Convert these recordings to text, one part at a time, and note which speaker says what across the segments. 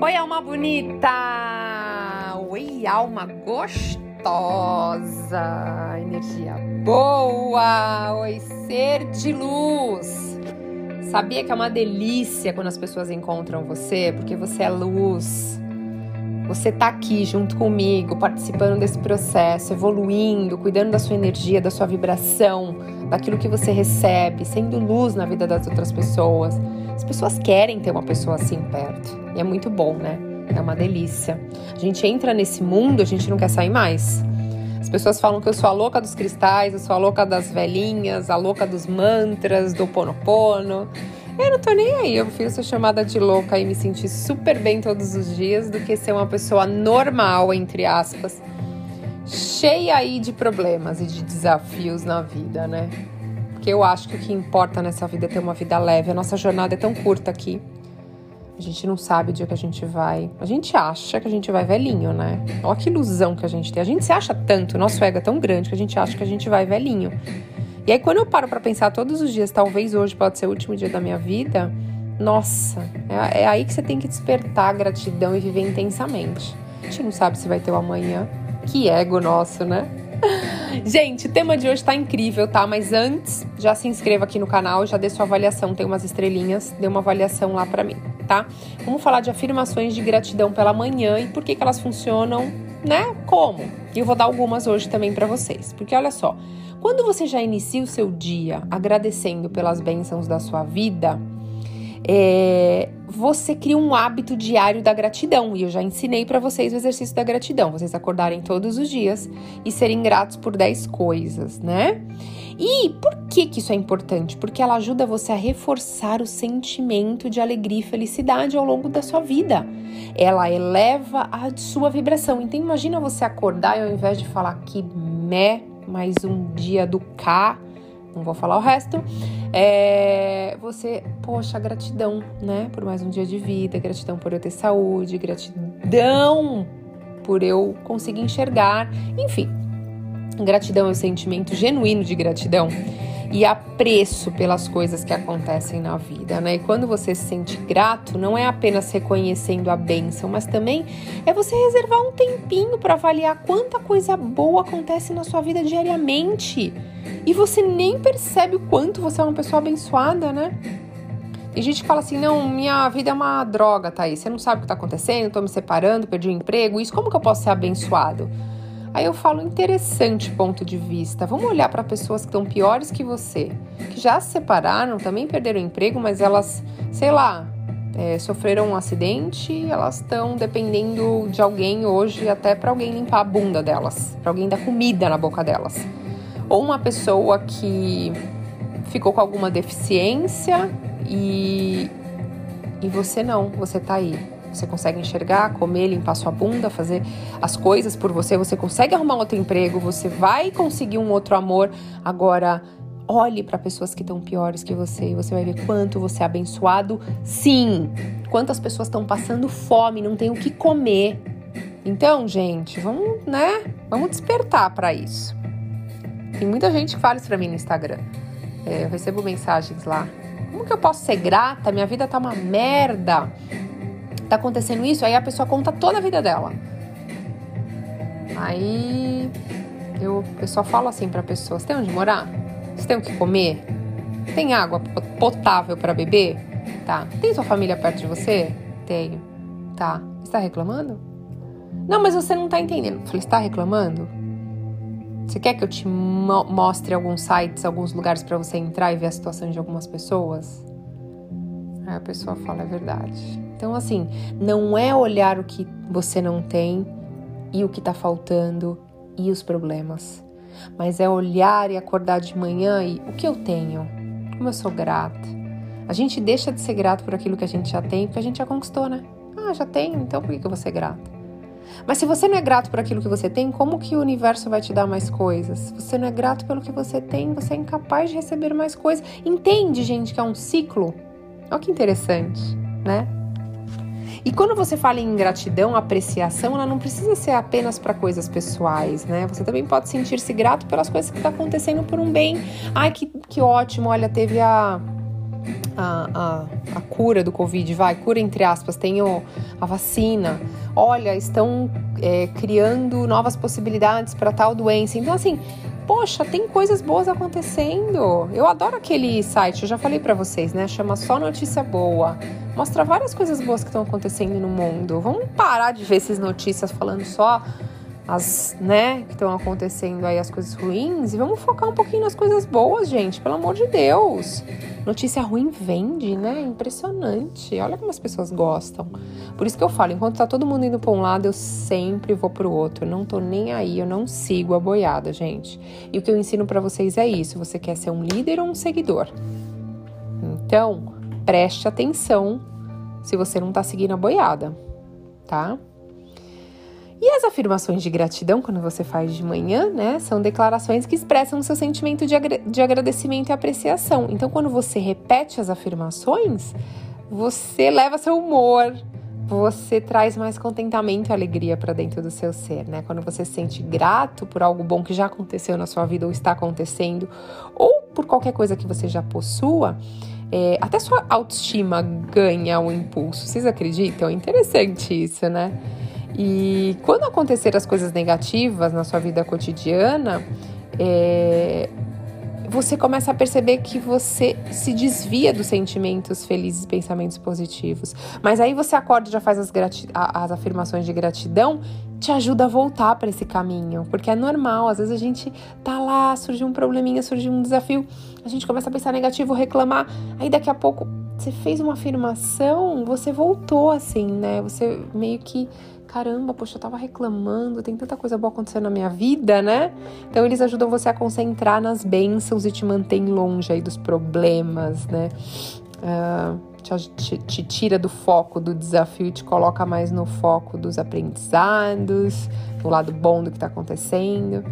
Speaker 1: Oi, alma bonita! Oi, alma gostosa! Energia boa! Oi, ser de luz! Sabia que é uma delícia quando as pessoas encontram você, porque você é luz. Você tá aqui junto comigo, participando desse processo, evoluindo, cuidando da sua energia, da sua vibração, daquilo que você recebe, sendo luz na vida das outras pessoas. As pessoas querem ter uma pessoa assim perto. E é muito bom, né? É uma delícia. A gente entra nesse mundo, a gente não quer sair mais. As pessoas falam que eu sou a louca dos cristais, eu sou a louca das velhinhas, a louca dos mantras, do ponopono. Eu não tô nem aí, eu prefiro ser chamada de louca e me sentir super bem todos os dias do que ser uma pessoa normal, entre aspas, cheia aí de problemas e de desafios na vida, né? Porque eu acho que o que importa nessa vida é ter uma vida leve. A nossa jornada é tão curta aqui. A gente não sabe o dia que a gente vai. A gente acha que a gente vai velhinho, né? Olha que ilusão que a gente tem. A gente se acha tanto, nosso ego é tão grande que a gente acha que a gente vai velhinho. E aí, quando eu paro para pensar todos os dias, talvez hoje pode ser o último dia da minha vida, nossa, é, é aí que você tem que despertar a gratidão e viver intensamente. A gente não sabe se vai ter o amanhã. Que ego nosso, né? Gente, o tema de hoje tá incrível, tá? Mas antes, já se inscreva aqui no canal, já dê sua avaliação, tem umas estrelinhas, dê uma avaliação lá para mim, tá? Vamos falar de afirmações de gratidão pela manhã e por que, que elas funcionam, né? Como? E eu vou dar algumas hoje também para vocês. Porque olha só, quando você já inicia o seu dia agradecendo pelas bênçãos da sua vida, é, você cria um hábito diário da gratidão. E eu já ensinei para vocês o exercício da gratidão. Vocês acordarem todos os dias e serem gratos por 10 coisas, né? E por que, que isso é importante? Porque ela ajuda você a reforçar o sentimento de alegria e felicidade ao longo da sua vida. Ela eleva a sua vibração. Então imagina você acordar e ao invés de falar que mé, mais um dia do K, não vou falar o resto. É, você, poxa, gratidão, né? Por mais um dia de vida, gratidão por eu ter saúde, gratidão por eu conseguir enxergar, enfim. Gratidão é um sentimento genuíno de gratidão e apreço pelas coisas que acontecem na vida, né? E quando você se sente grato, não é apenas reconhecendo a bênção, mas também é você reservar um tempinho para avaliar quanta coisa boa acontece na sua vida diariamente. E você nem percebe o quanto você é uma pessoa abençoada, né? Tem gente fala assim: não, minha vida é uma droga, aí. Você não sabe o que tá acontecendo, tô me separando, perdi o emprego, isso, como que eu posso ser abençoado? Aí eu falo, interessante ponto de vista. Vamos olhar para pessoas que estão piores que você, que já se separaram, também perderam emprego, mas elas, sei lá, é, sofreram um acidente, elas estão dependendo de alguém hoje, até para alguém limpar a bunda delas, para alguém dar comida na boca delas. Ou uma pessoa que ficou com alguma deficiência e, e você não, você tá aí você consegue enxergar, comer, limpar sua bunda, fazer as coisas por você, você consegue arrumar outro emprego, você vai conseguir um outro amor. Agora, olhe para pessoas que estão piores que você e você vai ver quanto você é abençoado. Sim, quantas pessoas estão passando fome, não tem o que comer. Então, gente, vamos, né? Vamos despertar para isso. Tem muita gente que fala isso para mim no Instagram. É, eu recebo mensagens lá. Como que eu posso ser grata? Minha vida tá uma merda tá acontecendo isso, aí a pessoa conta toda a vida dela. Aí eu, eu só falo assim para pessoas: tem onde morar? Você tem o que comer? Tem água potável para beber? Tá. Tem sua família perto de você? Tenho. Tá. Está reclamando? Não, mas você não tá entendendo. Eu falei: está reclamando? Você quer que eu te mo mostre alguns sites, alguns lugares para você entrar e ver a situação de algumas pessoas? Aí a pessoa fala: é verdade. Então, assim, não é olhar o que você não tem e o que está faltando e os problemas, mas é olhar e acordar de manhã e o que eu tenho, como eu sou grata. A gente deixa de ser grato por aquilo que a gente já tem, porque a gente já conquistou, né? Ah, já tenho, então por que eu vou ser grata? Mas se você não é grato por aquilo que você tem, como que o universo vai te dar mais coisas? Você não é grato pelo que você tem, você é incapaz de receber mais coisas. Entende, gente, que é um ciclo? Olha que interessante, né? E quando você fala em gratidão, apreciação, ela não precisa ser apenas para coisas pessoais, né? Você também pode sentir-se grato pelas coisas que estão tá acontecendo por um bem. Ai, que, que ótimo, olha, teve a a, a, a, cura do Covid, vai, cura entre aspas, tem o, a vacina. Olha, estão é, criando novas possibilidades para tal doença. Então, assim, poxa, tem coisas boas acontecendo. Eu adoro aquele site, eu já falei para vocês, né? Chama Só Notícia Boa. Mostra várias coisas boas que estão acontecendo no mundo. Vamos parar de ver essas notícias falando só as, né, que estão acontecendo aí, as coisas ruins, e vamos focar um pouquinho nas coisas boas, gente, pelo amor de Deus. Notícia ruim vende, né? Impressionante. Olha como as pessoas gostam. Por isso que eu falo, enquanto tá todo mundo indo para um lado, eu sempre vou pro outro. Eu não tô nem aí, eu não sigo a boiada, gente. E o que eu ensino para vocês é isso: você quer ser um líder ou um seguidor? Então, preste atenção se você não tá seguindo a boiada, tá? E as afirmações de gratidão, quando você faz de manhã, né, são declarações que expressam o seu sentimento de, agra de agradecimento e apreciação. Então, quando você repete as afirmações, você leva seu humor, você traz mais contentamento e alegria para dentro do seu ser, né? Quando você se sente grato por algo bom que já aconteceu na sua vida ou está acontecendo, ou por qualquer coisa que você já possua, é, até sua autoestima ganha um impulso. Vocês acreditam? É interessante isso, né? E quando acontecer as coisas negativas na sua vida cotidiana, é, você começa a perceber que você se desvia dos sentimentos felizes, pensamentos positivos. Mas aí você acorda e já faz as, as afirmações de gratidão, te ajuda a voltar para esse caminho, porque é normal. Às vezes a gente tá lá, surge um probleminha, surge um desafio, a gente começa a pensar negativo, reclamar, aí daqui a pouco você fez uma afirmação, você voltou assim, né? Você meio que caramba, poxa, eu tava reclamando, tem tanta coisa boa acontecendo na minha vida, né? Então eles ajudam você a concentrar nas bênçãos e te mantém longe aí dos problemas, né? Uh, te, te, tira do foco do desafio e te coloca mais no foco dos aprendizados, no lado bom do que está acontecendo.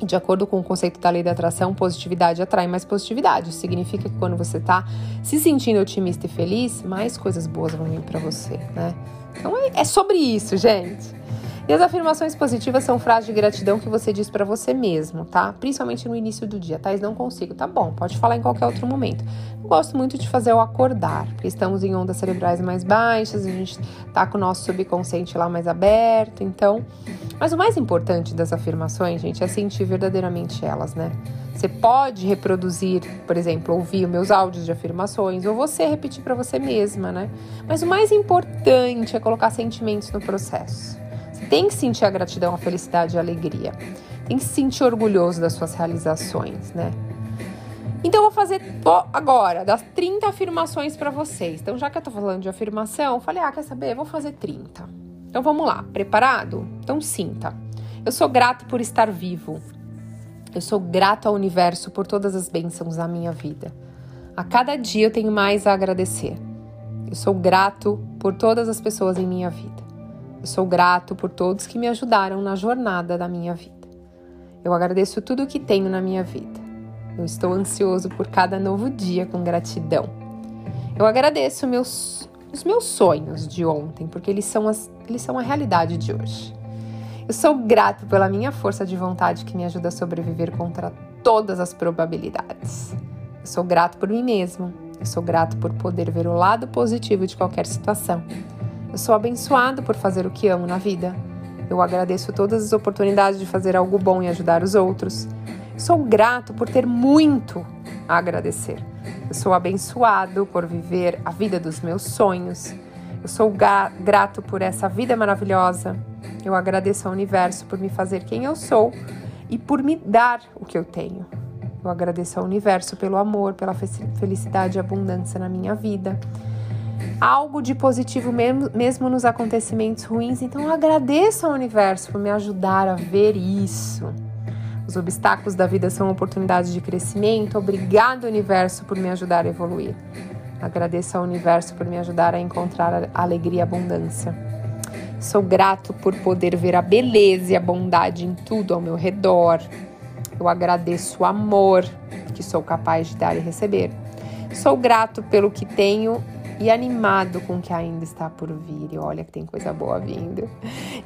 Speaker 1: De acordo com o conceito da lei da atração, positividade atrai mais positividade. Isso significa que quando você está se sentindo otimista e feliz, mais coisas boas vão vir para você, né? Então é, é sobre isso, gente. E as afirmações positivas são frases de gratidão que você diz para você mesmo, tá? Principalmente no início do dia. Thais, não consigo. Tá bom, pode falar em qualquer outro momento. Eu gosto muito de fazer o acordar, porque estamos em ondas cerebrais mais baixas, a gente tá com o nosso subconsciente lá mais aberto, então. Mas o mais importante das afirmações, gente, é sentir verdadeiramente elas, né? Você pode reproduzir, por exemplo, ouvir meus áudios de afirmações ou você repetir para você mesma, né? Mas o mais importante é colocar sentimentos no processo tem que sentir a gratidão, a felicidade e a alegria. Tem que se sentir orgulhoso das suas realizações, né? Então, eu vou fazer agora das 30 afirmações para vocês. Então, já que eu tô falando de afirmação, falei, ah, quer saber? Eu vou fazer 30. Então, vamos lá. Preparado? Então, sinta. Eu sou grato por estar vivo. Eu sou grato ao universo por todas as bênçãos da minha vida. A cada dia eu tenho mais a agradecer. Eu sou grato por todas as pessoas em minha vida. Eu sou grato por todos que me ajudaram na jornada da minha vida. Eu agradeço tudo o que tenho na minha vida. Eu estou ansioso por cada novo dia com gratidão. Eu agradeço meus, os meus sonhos de ontem, porque eles são, as, eles são a realidade de hoje. Eu sou grato pela minha força de vontade que me ajuda a sobreviver contra todas as probabilidades. Eu sou grato por mim mesmo. Eu sou grato por poder ver o lado positivo de qualquer situação. Eu sou abençoado por fazer o que amo na vida. Eu agradeço todas as oportunidades de fazer algo bom e ajudar os outros. Sou grato por ter muito a agradecer. Eu sou abençoado por viver a vida dos meus sonhos. Eu sou grato por essa vida maravilhosa. Eu agradeço ao universo por me fazer quem eu sou e por me dar o que eu tenho. Eu agradeço ao universo pelo amor, pela felicidade e abundância na minha vida algo de positivo mesmo, mesmo nos acontecimentos ruins. Então agradeço ao universo por me ajudar a ver isso. Os obstáculos da vida são oportunidades de crescimento. Obrigado, universo, por me ajudar a evoluir. Agradeço ao universo por me ajudar a encontrar alegria e abundância. Sou grato por poder ver a beleza e a bondade em tudo ao meu redor. Eu agradeço o amor que sou capaz de dar e receber. Sou grato pelo que tenho e animado com o que ainda está por vir. E olha que tem coisa boa vindo.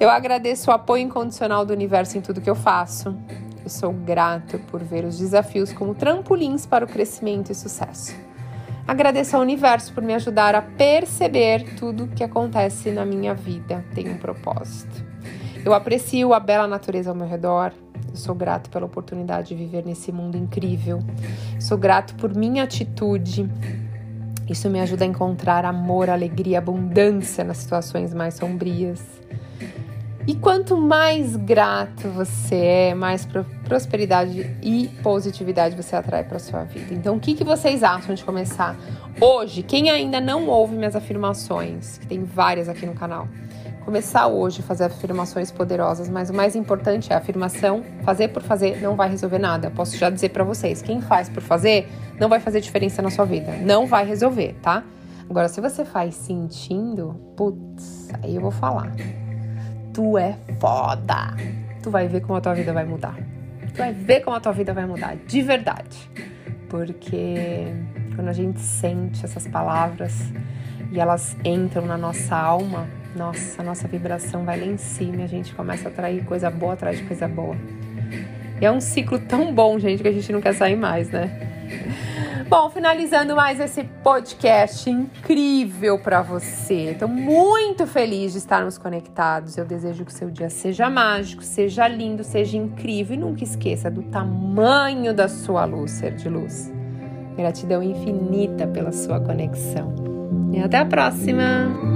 Speaker 1: Eu agradeço o apoio incondicional do universo em tudo que eu faço. Eu sou grato por ver os desafios como trampolins para o crescimento e sucesso. Agradeço ao universo por me ajudar a perceber tudo que acontece na minha vida tem um propósito. Eu aprecio a bela natureza ao meu redor. Eu sou grato pela oportunidade de viver nesse mundo incrível. Sou grato por minha atitude. Isso me ajuda a encontrar amor, alegria, abundância nas situações mais sombrias. E quanto mais grato você é, mais prosperidade e positividade você atrai para sua vida. Então, o que, que vocês acham de começar hoje? Quem ainda não ouve minhas afirmações, que tem várias aqui no canal, começar hoje a fazer afirmações poderosas, mas o mais importante é a afirmação. Fazer por fazer não vai resolver nada. Posso já dizer para vocês, quem faz por fazer não vai fazer diferença na sua vida, não vai resolver, tá? Agora, se você faz sentindo, putz, aí eu vou falar tu é foda. Tu vai ver como a tua vida vai mudar. Tu vai ver como a tua vida vai mudar, de verdade. Porque quando a gente sente essas palavras e elas entram na nossa alma, nossa, a nossa vibração vai lá em cima e a gente começa a atrair coisa boa atrás de coisa boa. E é um ciclo tão bom, gente, que a gente não quer sair mais, né? Bom, finalizando mais esse podcast incrível para você. Estou muito feliz de estarmos conectados. Eu desejo que o seu dia seja mágico, seja lindo, seja incrível e nunca esqueça do tamanho da sua luz, ser de luz. Gratidão infinita pela sua conexão. E até a próxima!